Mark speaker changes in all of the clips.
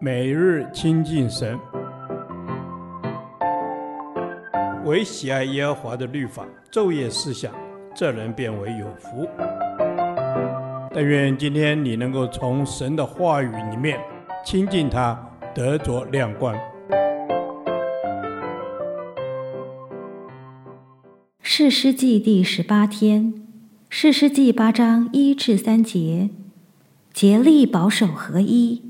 Speaker 1: 每日亲近神，唯喜爱耶和华的律法，昼夜思想，这人便为有福。但愿今天你能够从神的话语里面亲近他，得着亮光。
Speaker 2: 士师记第十八天，士师记八章一至三节，竭力保守合一。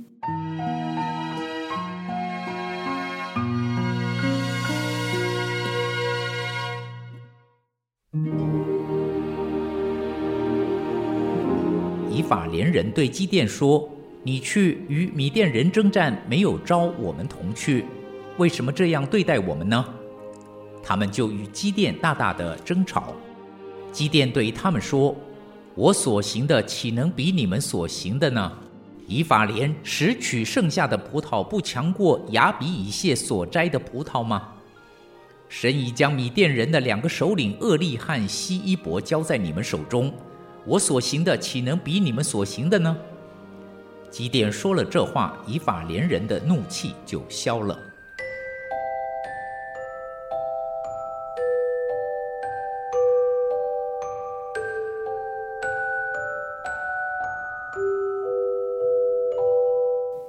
Speaker 3: 法莲人对基甸说：“你去与米甸人征战，没有招我们同去，为什么这样对待我们呢？”他们就与基甸大大的争吵。基甸对他们说：“我所行的岂能比你们所行的呢？以法莲拾取剩下的葡萄，不强过亚比以谢所摘的葡萄吗？神已将米甸人的两个首领厄利和西伊伯交在你们手中。”我所行的岂能比你们所行的呢？基甸说了这话，以法连人的怒气就消了。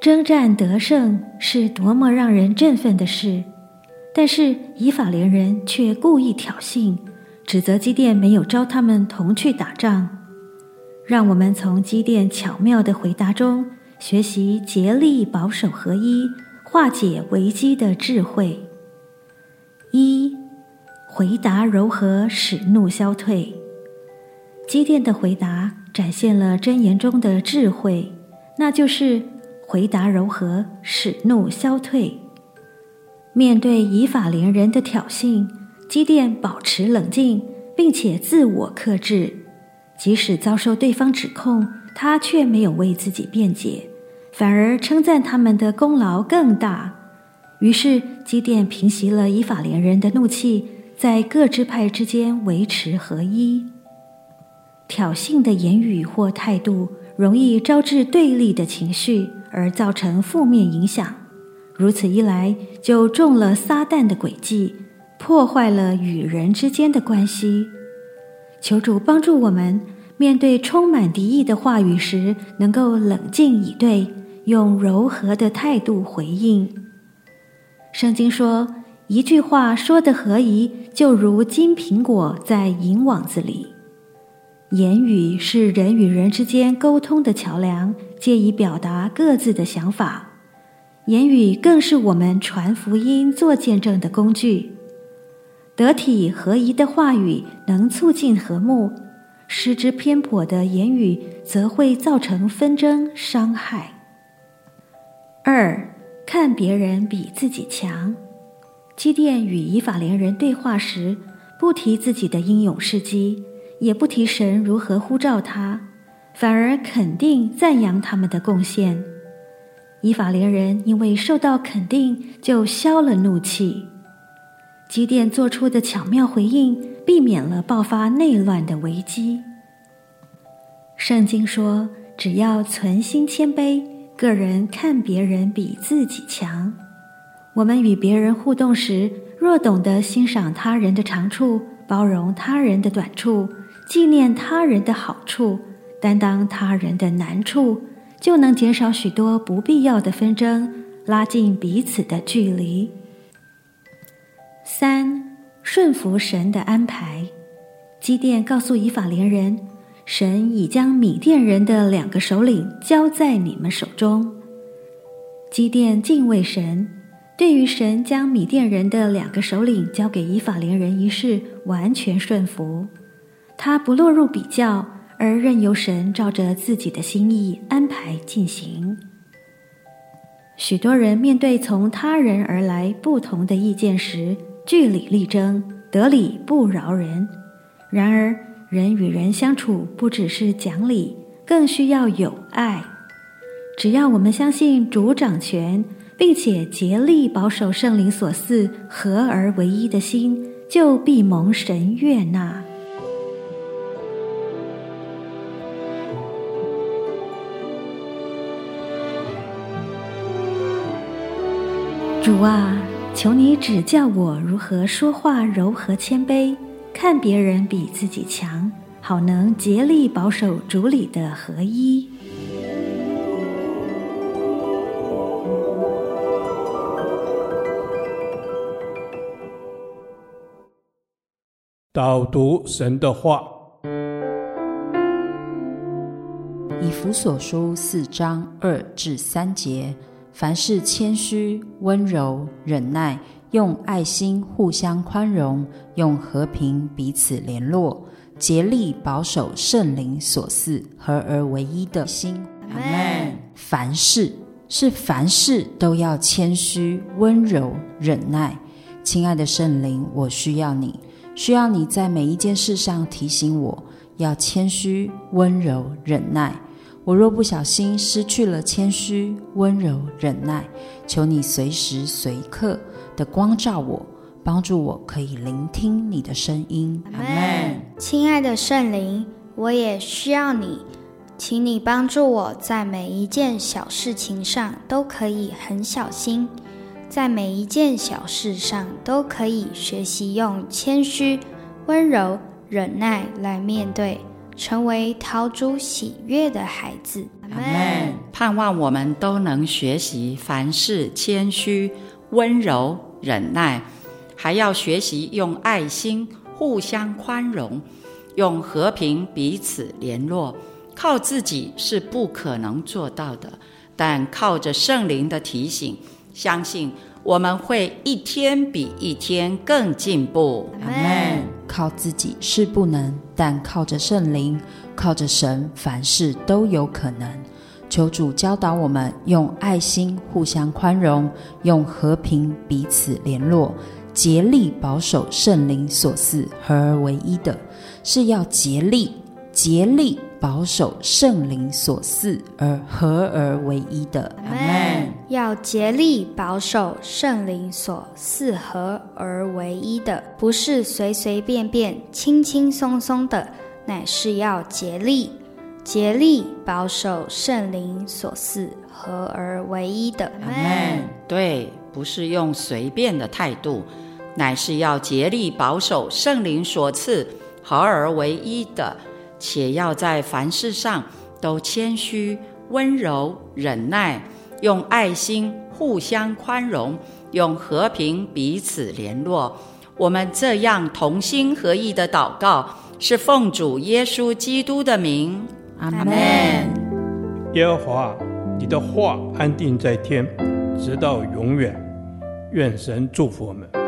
Speaker 2: 征战得胜是多么让人振奋的事，但是以法连人却故意挑衅，指责基甸没有招他们同去打仗。让我们从基甸巧妙的回答中学习竭力保守合一、化解危机的智慧。一、回答柔和，使怒消退。基电的回答展现了箴言中的智慧，那就是回答柔和，使怒消退。面对以法连人的挑衅，基电保持冷静，并且自我克制。即使遭受对方指控，他却没有为自己辩解，反而称赞他们的功劳更大。于是基甸平息了以法莲人的怒气，在各支派之间维持合一。挑衅的言语或态度容易招致对立的情绪，而造成负面影响。如此一来，就中了撒旦的诡计，破坏了与人之间的关系。求主帮助我们，面对充满敌意的话语时，能够冷静以对，用柔和的态度回应。圣经说：“一句话说的合宜，就如金苹果在银网子里。”言语是人与人之间沟通的桥梁，借以表达各自的想法。言语更是我们传福音、做见证的工具。得体合宜的话语能促进和睦，失之偏颇的言语则会造成纷争伤害。二，看别人比自己强。基甸与以法莲人对话时，不提自己的英勇事迹，也不提神如何呼召他，反而肯定赞扬他们的贡献。以法莲人因为受到肯定，就消了怒气。基甸做出的巧妙回应，避免了爆发内乱的危机。圣经说：“只要存心谦卑，个人看别人比自己强。”我们与别人互动时，若懂得欣赏他人的长处，包容他人的短处，纪念他人的好处，担当他人的难处，就能减少许多不必要的纷争，拉近彼此的距离。三，顺服神的安排。基甸告诉以法莲人，神已将米甸人的两个首领交在你们手中。基甸敬畏神，对于神将米甸人的两个首领交给以法莲人一事完全顺服。他不落入比较，而任由神照着自己的心意安排进行。许多人面对从他人而来不同的意见时，据理力争，得理不饶人。然而，人与人相处不只是讲理，更需要有爱。只要我们相信主掌权，并且竭力保守圣灵所赐合而为一的心，就必蒙神悦纳。主啊，求你指教我如何说话柔和谦卑，看别人比自己强，好能竭力保守主里的合一。
Speaker 1: 导读神的话，
Speaker 4: 以弗所书四章二至三节：凡事谦虚、温柔、忍耐，用爱心互相宽容，用和平彼此联络，竭力保守圣灵所赐合而为一的心。阿门。凡事是凡事都要谦虚、温柔、忍耐。亲爱的圣灵，我需要你。需要你在每一件事上提醒我，要谦虚、温柔、忍耐。我若不小心失去了谦虚、温柔、忍耐，求你随时随刻的光照我，帮助我可以聆听你的声音。阿门。
Speaker 5: 亲爱的圣灵，我也需要你，请你帮助我在每一件小事情上都可以很小心。在每一件小事上都可以学习用谦虚、温柔、忍耐来面对，成为陶主喜悦的孩子。
Speaker 6: 阿门。盼望我们都能学习凡事谦虚、温柔、忍耐，还要学习用爱心互相宽容，用和平彼此联络。靠自己是不可能做到的，但靠着圣灵的提醒。相信我们会一天比一天更进步。
Speaker 4: 阿门。靠自己是不能，但靠着圣灵，靠着神，凡事都有可能。求主教导我们用爱心互相宽容，用和平彼此联络，竭力保守圣灵所赐合而为一的，是要竭力，竭力。保守圣灵所赐而合而为一的，阿门。
Speaker 5: 要竭力保守圣灵所赐合而为一的，不是随随便便、轻轻松松的，乃是要竭力、竭力保守圣灵所赐合而为一的，阿门。
Speaker 6: 对，不是用随便的态度，乃是要竭力保守圣灵所赐合而为一的。且要在凡事上都谦虚、温柔、忍耐，用爱心互相宽容，用和平彼此联络。我们这样同心合意的祷告，是奉主耶稣基督的名。阿门。
Speaker 1: 耶和华，你的话安定在天，直到永远。愿神祝福我们。